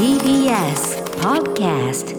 TBS Podcast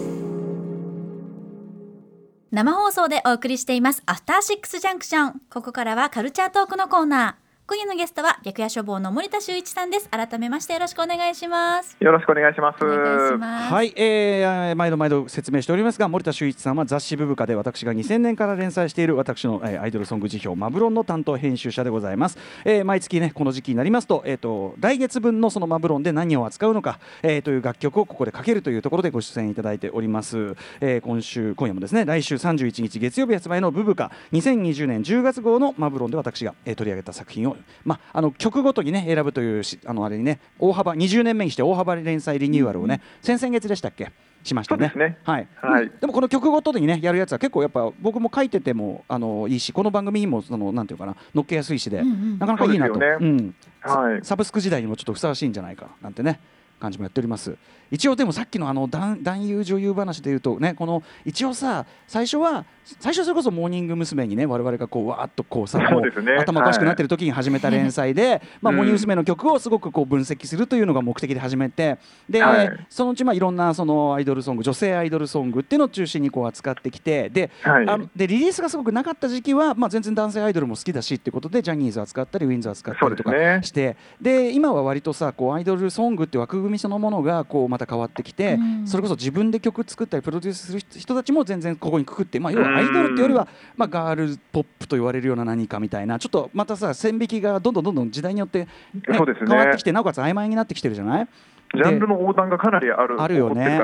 生放送でお送りしています。アフターシックスジャンクション。ここからはカルチャートークのコーナー。今夜のゲストは白夜処方の森田修一さんです。改めましてよろしくお願いします。よろしくお願いします。お願いします。はい、えー、毎度毎度説明しておりますが森田修一さんは雑誌ブブカで私が2000年から連載している私の、えーアイドルソング辞表マブロンの担当編集者でございます、えー毎月ねこの時期になりますと,、えー、と来月分のそのマブロンで何を扱うのか、えーという楽曲をここでかけるというところでご出演いただいております、えー今週今夜もですね来週31日月曜日発売のブブカ2020年10月号のマブロンで私が、えー取り上げた作品をまああの曲ごとにね選ぶというしあのあれにね大幅20年目にして大幅連載リニューアルをね、先々月でしたっけ？しましたね。ねはい。はいでもこの曲ごとにねやるやつは結構やっぱ僕も書いててもあのいいしこの番組にもそのなんていうかな乗っけやすいしで、うんうんなかなかいいなと。ねうん。はい。サブスク時代にもちょっとふさわしいんじゃないかなんてね感じもやっております。一応でもさっきのあの男男優女優話でいうとねこの一応さ最初は最初それこそモーニング娘。にね我々がこうわーっとこうさうですね。頭おかしくなってる時に始めた連載で、まあ、うん。モーニング娘。の曲をすごくこう分析するというのが目的で始めてで、はい。そのうちまあいろんなそのアイドルソング女性アイドルソングっていうのを中心にこう扱ってきてで,、はい。あのでリリースがすごくなかった時期は、まあ、全然男性アイドルも好きだしっていうことでジャニーズ扱ったりウィンズ扱ったりとかしてで今は割とさこうアイドルソングって枠組みそのものがこうまた変わってきて、うん。それこそ自分で曲作ったりプロデュースする人たちも全然ここにくくって、まあ、要はアイドルっていうよりは、まあ、ガールポップと言われるような何かみたいなちょっとまたさ線引きがどんどんどんどん時代によって、ね。変わってきてなおかつ曖昧になってきてるじゃない？ジャンルの横断がかなりある。あるよねね。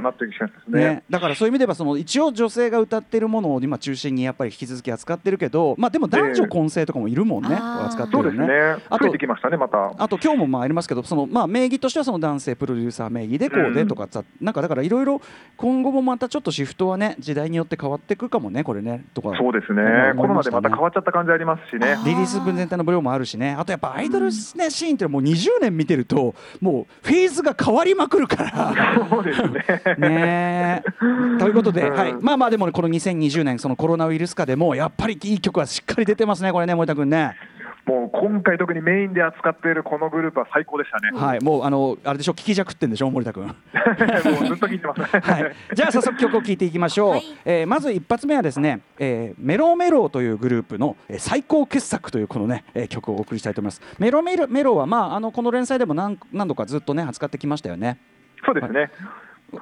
ね、だからそういう意味ではその一応女性が歌ってるものを今中心にやっぱり引き続き扱ってるけど、まあ、でも男女混声とかもいるもんね、あー扱ってそうですねるよね。。あと増えてきましたね、また。あと今日もまあありますけどその、まあ、名義としてはその男性プロデューサー名義でこうでとかさ、なんかだからいろいろ今後もまたちょっとシフトはね時代によって変わっていくかもねこれねとかそうですねうん。コロナでまた変わっちゃった感じありますしね。リリース分全体のブローもあるしねあとやっぱアイドル、ねシーンってもう20年見てるともうフェーズが変わりまくるから。そうですね。ねえということで、うんはい、まあまあでもねこの2020年そのコロナウイルス禍でもやっぱりいい曲はしっかり出てますねこれね森田君ね。もう今回特にメインで扱っているこのグループは最高でしたね。はいもうあのあれでしょ聞き弱ってんでしょ森田君。もうずっと聞いてます。はい、じゃあ早速曲を聴いていきましょう、はいえーまず一発目はですね、えーメロメロというグループの、えー最高傑作というこのね、えー曲をお送りしたいと思いますメロメロメロはまああのこの連載でも何何度かずっとね扱ってきましたよねそうですね。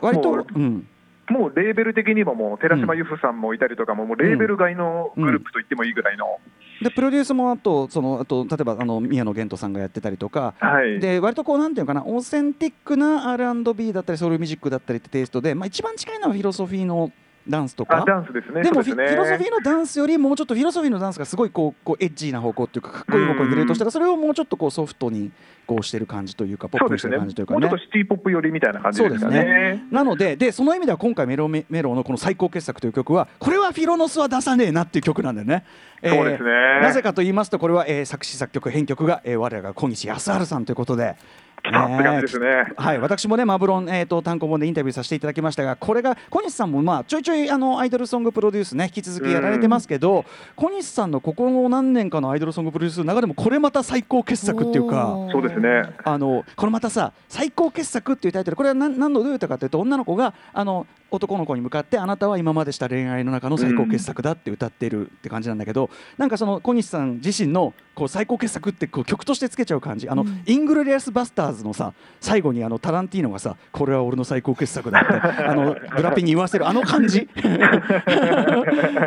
割ともううんもうレーベル的にももう寺島由布さんもいたりとかももうレーベル外のグループと言ってもいいぐらいの、でプロデュースもあとそのあと例えばあの宮野源人さんがやってたりとか。はい、で割とこうなんていうのかなオーセンティックな R&B だったりソウルミュージックだったりってテイストで、まあ、一番近いのはフィロソフィーのダンスとか？あダンスですね。でもそうですねフィフィロソフィーのダンスよりもうちょっとフィロソフィーのダンスがすごいこうこうエッジーな方向っていうかかっこいい方向に触れるとしたらそれをもうちょっとこうソフトにこうしてる感じというかポップにしてる感じというかねっとシティポップ寄りみたいな感じでですすねかね。なのででその意味では今回メロメメロのこの最高傑作という曲はこれはフィロノスは出さねえなっていう曲なんだよね。えーそうですねなぜかと言いますとこれは、えー作詞作曲編曲が、えー我らが小西康治さんということで。来たって感じですね。はい、私もねマブロン、えー、と単行本でインタビューさせていただきましたがこれが小西さんも、まあ、ちょいちょいあのアイドルソングプロデュースね引き続きやられてますけど小西さんのここの何年かのアイドルソングプロデュースの中でもこれまた最高傑作っていうか。そうですね。あのこれまたさ「最高傑作」っていうタイトルこれは何何のどういう歌かというと女の子があの男の子に向かって「あなたは今までした恋愛の中の最高傑作だ」って歌ってるって感じなんだけど、なんかその小西さん自身のこう最高傑作ってこう曲としてつけちゃう感じ。あの、うん。イングロリアス・バスターズのさ最後にあのタランティーノがさ「これは俺の最高傑作だ」って あのブラピに言わせるあの感じ。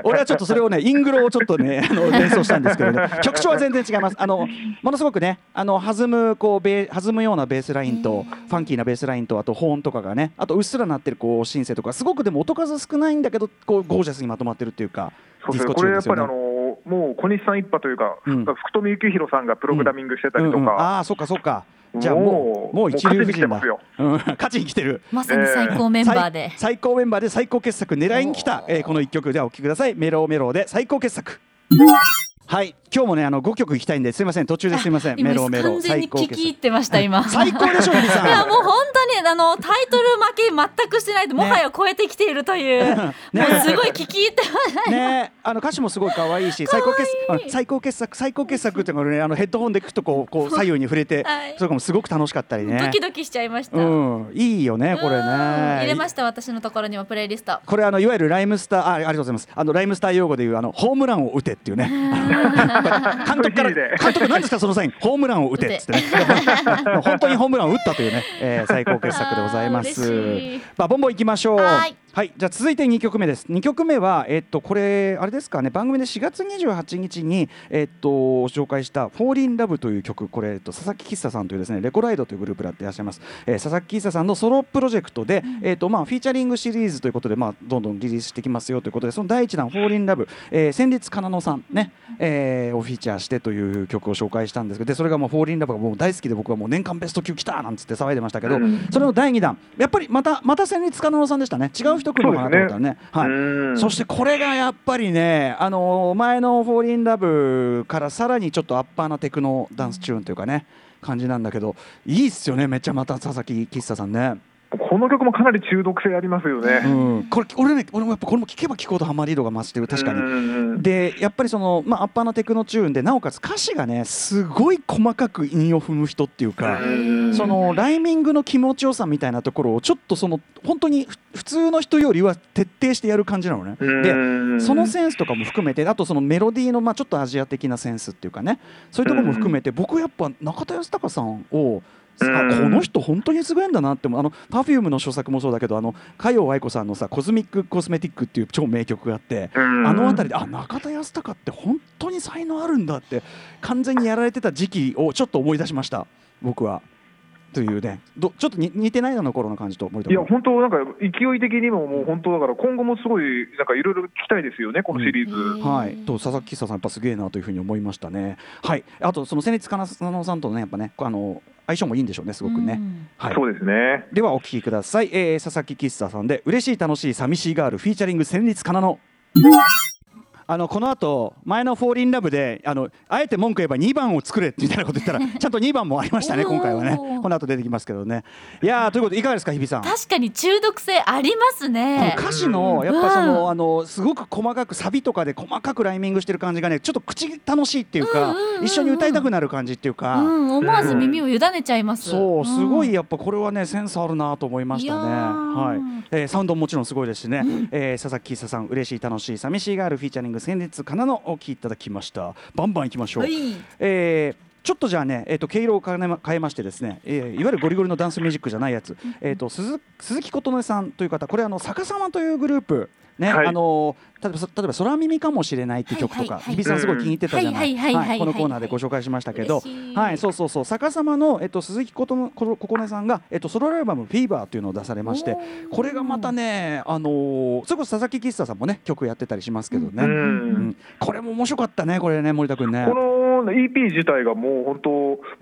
俺はちょっとそれをねイングロをちょっとねあの連想したんですけどね曲調は全然違います。あのものすごくねあの弾むこうベ弾むようなベースラインとファンキーなベースラインとあとホーンとかがねあとうっすら鳴ってるこうシンセとかすごくでも音数少ないんだけどこうゴージャスにまとまってるっていうかそうですね。ディスコこれやっぱりあチューンですよね。のもう小西さん一派というか、うん。福富幸宏さんがプログラミングしてたりとうんうんか、ああそっかそっか。じゃあももううもう一流夫人だ勝ちに来てますよ。うん。勝ちに来てる。まさに最高メンバーで、最最高メンバーで最高傑作狙いに来た、えーこの一曲。ではお聴きください。メロメロで最高傑作はい。今日もねあの5曲いきたいんですいません。途中ですいません。今メロメロ。完全に聞き入ってました今。最高でしょさん。いやもう本当にあのタイトル負け全くしてないともはや超えてきているという、ね。もうすごい聞き入ってますね。あの歌詞もすごい可愛いし最高傑あの最高傑作最高傑作っていうのがねあのヘッドホンで聞くとこうこう左右に触れて、はい。それかもすごく楽しかったりね。ドキドキしちゃいました、うん。いいよねこれうん。入れねました私のところにもプレイリスト。これあのいわゆるライムスターあありがとうございます。あのライムスター用語でいうあのホームランを打てっていうね 監督から監督何ですかそのサインホームランを打てっつってね。本当にホームランを打ったというね、えー最高傑作でございます。あ ー嬉しい。まあボンボン行きましょう。はい。はい、じゃあ続いて2曲目です。2曲目は、えっと、これ、あれですかね、番組で4月28日に、えっと、紹介した、フォーリンラブという曲、これ、えっと、佐々木喫茶さんというですね、レコライドというグループでやっていらっしゃいます。えー佐々木喫茶さんのソロプロジェクトで、えっと、まあ、フィーチャリングシリーズということで、まあ、どんどんリリースしてきますよということで、その第1弾、フォーリンラブ、えー、先日、かなのさんね、えーをフィーチャーしてという曲を紹介したんですけど、で、それがもう、フォーリンラブがもう大好きで、僕はもう年間ベスト級来たなんつって騒いでましたけど、うんそれの第2弾、やっぱりまた、また先日、かなのさんでしたね。違う人来るのと思ったらね。はい。うんそしてこれがやっぱりね、あの前の「フォーリンラブからさらにちょっとアッパーなテクノダンスチューンというかね感じなんだけどいいっすよねめっちゃまた佐々木喫茶さんね。この曲もかなり中毒性ありますようね。ん、これ俺ね俺もやっぱこれも聴けば聴くほどハマり度が増してる確かに。にでやっぱりその、まあ、アッパーなテクノチューンでなおかつ歌詞がねすごい細かく韻を踏む人っていうか。うんそのライミングの気持ちよさみたいなところをちょっとその本当にふ普通の人よりは徹底してやる感じなのね。ででそのセンスとかも含めてあとそのメロディーのまあちょっとアジア的なセンスっていうかねそういうところも含めて僕やっぱ中田泰孝さんをあうん。この人本当にすごいんだなってあの Perfume の著作もそうだけどあの加陽愛子さんのさ「コズミック・コスメティック」っていう超名曲があってあの辺りであ中田泰孝って本当に才能あるんだって完全にやられてた時期をちょっと思い出しました僕は。というねどちょっとに似てないあの頃の感じと森田いや君本当なんか勢い的にももう本当だから今後もすごいなんかいろいろ期待ですよねこのシリーズ。うんはい、と佐々木久さんやっぱすげえなというふうに思いましたね。はい、あとその先日かなのさんとのねやっぱねあの相性もいいんでしょうねすごくね。うんはい。そうですね。ではお聞きください、えー、佐々木喫茶さんで嬉しい楽しい寂しいガールフィーチャリング戦慄かなの。あのこの後前の「フォーリンラブであのあえて文句言えば2番を作れみたいなこと言ったら ちゃんと2番もありましたね今回はね。この後出てきますけどね。いやーということでいかがですか日比さん。確かに中毒性ありますね。歌詞のやっぱそうん。のあのすごく細かくサビとかで細かくライミングしてる感じがねちょっと口楽しいっていうかうんうんうんうん。一緒に歌いたくなる感じっていううかん、思わず耳を委ねちゃいます。そうすごいんやっぱこれはねセンスあるなと思いましたね。はい。えーサウンドももちろんすごいですしね。えー佐々木久さん嬉しい楽しい寂しいガールフィーチャリング先日かなのお聴きいただきました。バンバンいきましょう。はい。えーちょっとじゃあね、えー、と毛色を変えま変えましてですね、えーいわゆるゴリゴリのダンスミュージックじゃないやつ、えー、と鈴鈴木琴音さんという方これあの逆さまというグループね、はい。あの例えばそ例えば空耳かもしれないっていう曲とか、はいはいはい。日比さんすごい気に入ってたじゃなはいこのコーナーでご紹介しましたけど。はい、そうそうそう。逆さまのえっと鈴木琴音ここねさんがえっとソロアルバムフィーバーというのを出されまして、これがまたねあのーそれこそ佐々木喫茶さんもね曲やってたりしますけどね。ううんん。これも面白かったねこれね森田君ね。この EP 自体がもう本当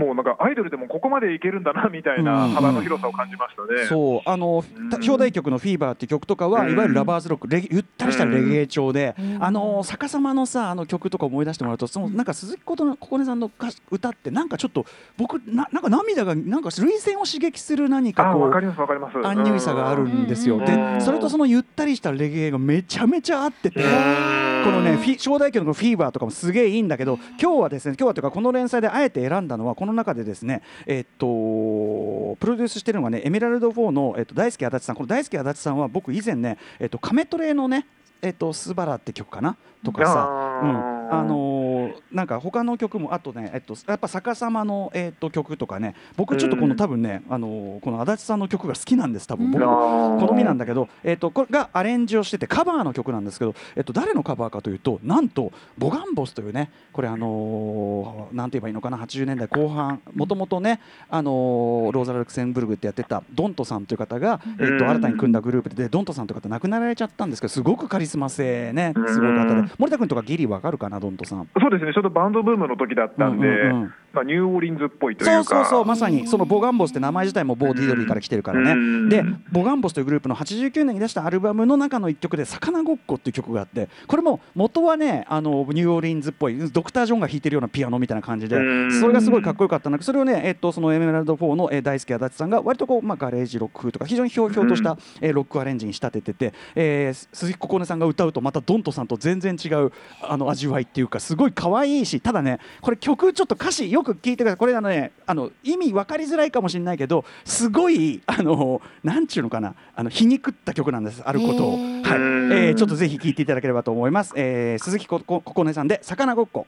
もうなんかアイドルでもここまでいけるんだなみたいな幅の広さを感じましたね。そう。あのうん。た表題曲の「フィーバーっていう曲とかはうん。いわゆるラバーズロックレゲゆったりしたレゲエ調でうん。あの逆さまのさあの曲とか思い出してもらうとそのなんか鈴木琴音ここねさんの歌詞歌ってなんかちょっと僕ななんか涙がなんか涙腺を刺激する何かこうあわかりますわかります。アンニュイさがあるんですよ。うん。でうん。それとそのゆったりしたレゲエがめちゃめちゃ合ってて。このねフィ正代曲のフィーバーとかもすげえいいんだけど今日はですね今日はというかこの連載であえて選んだのはこの中でですねえっとプロデュースしてるのがねエメラルド4の、えっと、大輔足立さん。この大輔足立さんは僕以前ね、えっと、カメトレのねえっと、スバラって曲かな？とかさ、うん、あのーなんか他の曲もあとね、えっと、やっぱ逆さまの、えっと、曲とかね僕ちょっとこの、うん。多分ね、あのーこの足立さんの曲が好きなんです多分。僕うん。好みなんだ。だけど、えっとこれがアレンジをしててカバーの曲なんですけど、えっと誰のカバーかというとなんとボガンボスというねこれあのーなんて言えばいいのかな80年代後半もともとね、あのーローザ・ルクセンブルグってやってたドントさんという方が、えっとうん新たに組んだグループででドントさんという方亡くなられちゃったんですけどすごくカリスマ性ねうん。すごい方で森田君とかギリわかるかなドントさん。そうですね。ちょっとバンドブームの時だったんで、うんうんうんまあ、ニューオーリンズっぽいというか。そうそうそうまさにそのボ・ガンボスって名前自体もボー・ディドリーから来てるからね、うん。でボ・ガンボスというグループの89年に出したアルバムの中の一曲で「魚ごっこ」っていう曲があってこれも元はねあのニューオーリンズっぽいドクター・ジョンが弾いてるようなピアノみたいな感じでうん。それがすごいかっこよかったんだけどそれをね、えっと、そのエメラルド4の、えー大好き足立さんが割とこう、まあ、ガレージロック風とか非常にひょうひょうとした、えーロックアレンジに仕立ててて、えー鈴木ここねさんが歌うとまたどんとさんと全然違うあの味わいっていうかすごい可愛いしただねこれ曲ちょっと歌詞よく聞いてください。これあのねあの意味分かりづらいかもしれないけどすごいあのなんちゅうのかなあの皮肉った曲なんです。あることを、はい。えーちょっとぜひ聞いていただければと思います、えー鈴木ここここねさんで魚ごっこ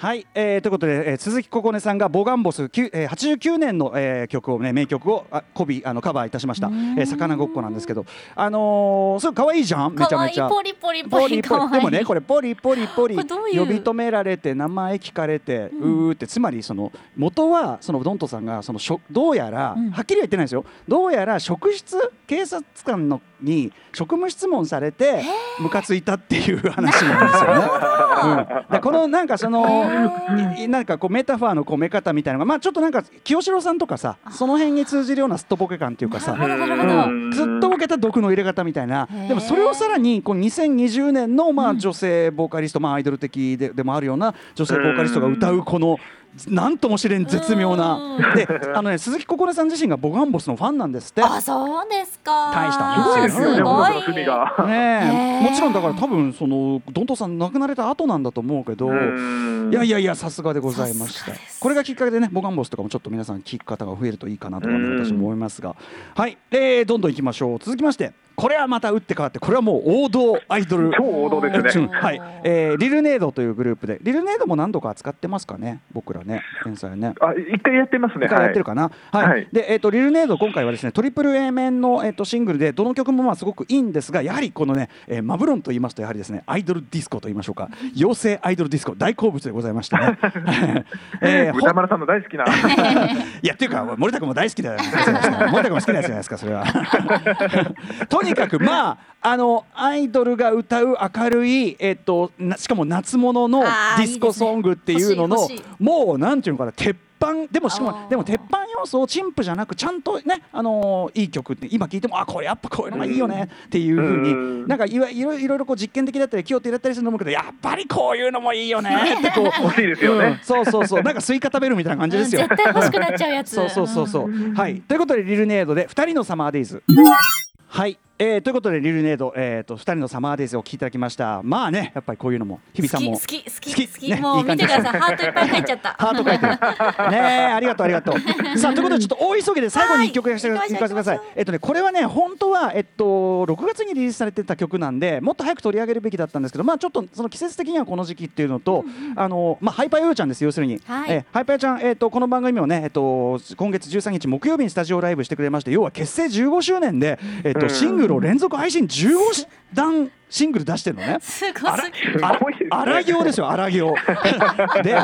はい、えー、ということで、えー鈴木ここねさんがボガンボス、えー、89年の、えー曲をね名曲をあコビあのカバーいたしました、えー、魚ごっこなんですけど。あのー、すごい可愛いじゃん？めちゃめちゃ。ポリポリポポリでもねこれポリポリポリ。呼び止められて名前聞かれて、うーってつまりその元はそのドントさんがそのしょどうやら、うん。はっきりは言ってないですよ。どうやら職質警察官のに職務質問されてムカついたっていう話なんですよね。うん、でこのなんかそのいなんかこうメタファーの込め方みたいなのがまあちょっとなんか清志郎さんとかさその辺に通じるようなすっとぼけ感っていうかさ、うん、ずっとぼけた毒の入れ方みたいな。でもそれをさらにこう2020年のまうん。あ女性ボーカリスト、まあアイドル的ででもあるような女性ボーカリストが歌うこのなんともしれん絶妙な。うん。であのね鈴木ここねさん自身がボガンボスのファンなんですって。あそうですか。大したもんですよ。ねすごい音楽の趣味が。ねえ。へーもちろんだから多分そのドントさん亡くなられた後なんだと思うけど。いやいやいやさすがでございました。これがきっかけでねボガンボスとかもちょっと皆さん聞く方が増えるといいかなとかねうん。私も思いますが。はい、えー、どんどんいきましょう。続きましてこれはまた打って変わってこれはもう王道アイドル。超王道ですね。うん。はい、えー、リルネードというグループでリルネードも何度か扱ってますかね？僕らね天才ね。あ、一回やってますね。一回やってるかな、はい。はい。で、えー、とリルネード今回はですねトリプル A 面の、えー、とシングルでどの曲もまあすごくいいんですがやはりこのね、えーマブロンと言いますとやはりですねアイドルディスコと言いましょうか。妖精アイドルディスコ大好物でございましてね、えーほ歌丸さんの大好きな。いやっていうか森田君も大好きだよ、ね、森田君も好きなやつじゃないですかそれは。と にかくまあ あのアイドルが歌う明るい、えっと、なしかも夏物のディスコソングっていうののねもうなんていうのかな鉄板でもしかもでも鉄板要素を陳腐じゃなくちゃんとね、あのーいい曲って今聞いてもあこれやっぱこういうのがいいよねっていうふうにうんなんかいわいろいろいろこう実験的だったり気を手だったりするのもけどやっぱりこういうのもいいよねってこう欲しいですようんね。そうそうそうなんかスイカ食べるみたいな感じですようん。絶対欲しくなっちゃうやつそうそうそうそう。んはい。ということでリルネードで2人のサマーデイズ。はい。えー、ということでリルネード、えー、と2人のサマーデイズを聞いていただきました。まあねやっぱりこういうのも日比さんも好き好き好き好きねもいうい感じ見てください。ハートいっぱい入っちゃった。ハート書いてる。ねえ、ありがとう、ありがとう。さあ、ということで、ちょっと大急ぎで最後に一曲やらせてはい行かせてください。えっとね、これはね、本当は、えっと、6月にリリースされてた曲なんで、もっと早く取り上げるべきだったんですけど、まあ、ちょっと、その季節的にはこの時期っていうのと、あの、まあ、ハイパーヨーちゃんです、要するに。はい。えハイパーヨーちゃん、えっと、この番組をね、えっと、今月13日木曜日にスタジオライブしてくれまして、要は結成15周年で、えっと、うん。シングルを連続配信15段シングル出してるのね。荒行ですよ荒行 で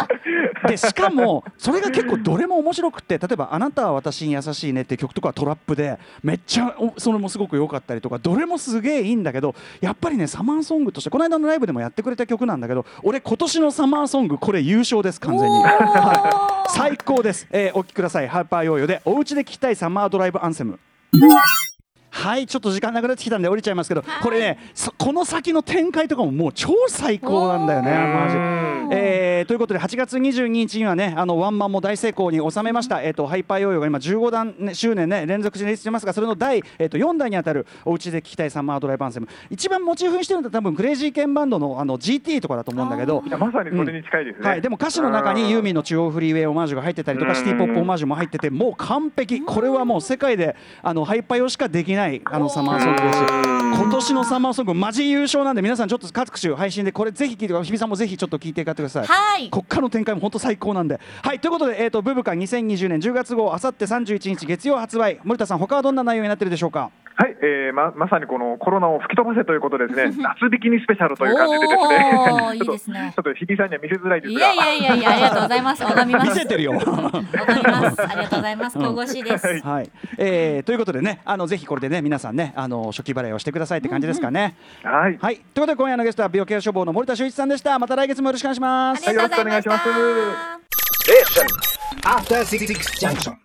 でしかもそれが結構どれも面白くて例えば「あなたは私に優しいね」って曲とかはトラップでめっちゃおそれもすごく良かったりとかどれもすげえいいんだけどやっぱりねサマーソングとしてこの間のライブでもやってくれた曲なんだけど俺今年のサマーソングこれ優勝です完全に。はい。最高です、えーお聴きください。ハーパーヨーヨーでお家で聴きたいサマードライブアンセムはいちょっと時間なくなってきたんで降りちゃいますけどこれねそこの先の展開とかももう超最高なんだよねマジ。うんえーということで8月22日にはねあのワンマンも大成功に収めました、えー、とハイパーヨーヨーが今15段、ね、周年ね連続でリリースしてますがそれの第、えー、と4弾にあたるお家で聴きたいサマードライブアンセム。一番モチーフにしてるのは多分クレイジーケンバンドのあの GT とかだと思うんだけどいやまさにそれに近いですね。はい、でも歌詞の中にユーミンの中央フリーウェイオマージュが入ってたりとかうん。シティ・ポップオマージュも入っててもう完璧。これはもう世界であのハイパー用しかできないあのサマーソングです。し今年のサマーソングマジ優勝なんで皆さんちょっと各種配信でこれぜひ聞いて日比さんもぜひちょっと聞いていかってください。はい。こっからの展開も本当最高なんで。はいということで、えー、とブブカ2020年10月号あさって31日月曜発売。森田さん他はどんな内容になってるでしょうか？はい、えー、ままさにこのコロナを吹き飛ばせということでですね、夏ビキニスペシャルという感じでですね、おー いいですね。ちょっとちょっと日比さんには見せづらいですが、いやいやいやありがとうございます。拝みます見せてるよ。拝みます。ありがとうございます。神々しいです、はい、えーということでねあのぜひこれでね皆さんねあの初期払いをしてくださいって感じですかね。はい、はい、ということで今夜のゲストは病気ケア処方の森田修一さんでした。また来月もよろしくお願いします。ありがとうございましはいよろしくお願いしたます。After Six Junction.